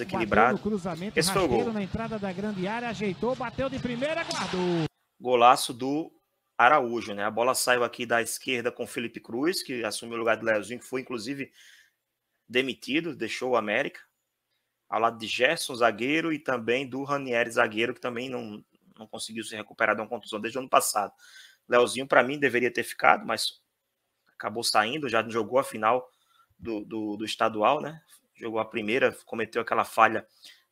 equilibrado. cruzamento, Esse foi o gol. na entrada da grande área, ajeitou, bateu de primeira, guardou. Golaço do Araújo, né? A bola saiu aqui da esquerda com Felipe Cruz, que assumiu o lugar do Leozinho, que foi inclusive demitido, deixou o América. Ao lado de Gerson, zagueiro, e também do Ranieri, zagueiro, que também não, não conseguiu se recuperar de uma contusão desde o ano passado. Leozinho, para mim, deveria ter ficado, mas acabou saindo, já jogou a final do, do, do, estadual, né? Jogou a primeira, cometeu aquela falha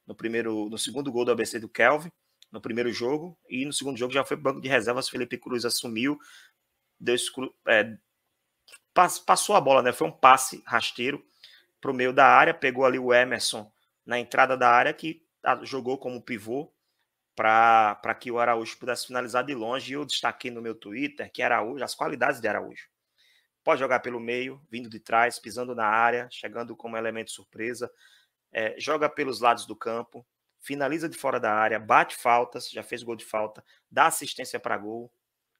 no primeiro, no segundo gol do ABC do Kelvin, no primeiro jogo, e no segundo jogo já foi banco de reservas, Felipe Cruz assumiu, deu, é, passou a bola, né? Foi um passe rasteiro para o meio da área, pegou ali o Emerson na entrada da área, que jogou como pivô para que o Araújo pudesse finalizar de longe. E eu destaquei no meu Twitter que Araújo, as qualidades de Araújo. Pode jogar pelo meio, vindo de trás, pisando na área, chegando como elemento surpresa. É, joga pelos lados do campo, finaliza de fora da área, bate faltas, já fez gol de falta, dá assistência para gol,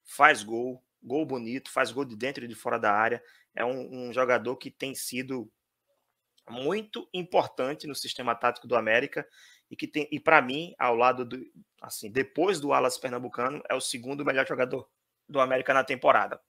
faz gol, gol bonito, faz gol de dentro e de fora da área. É um, um jogador que tem sido muito importante no sistema tático do América e que tem e para mim ao lado do assim depois do Alas Pernambucano é o segundo melhor jogador do América na temporada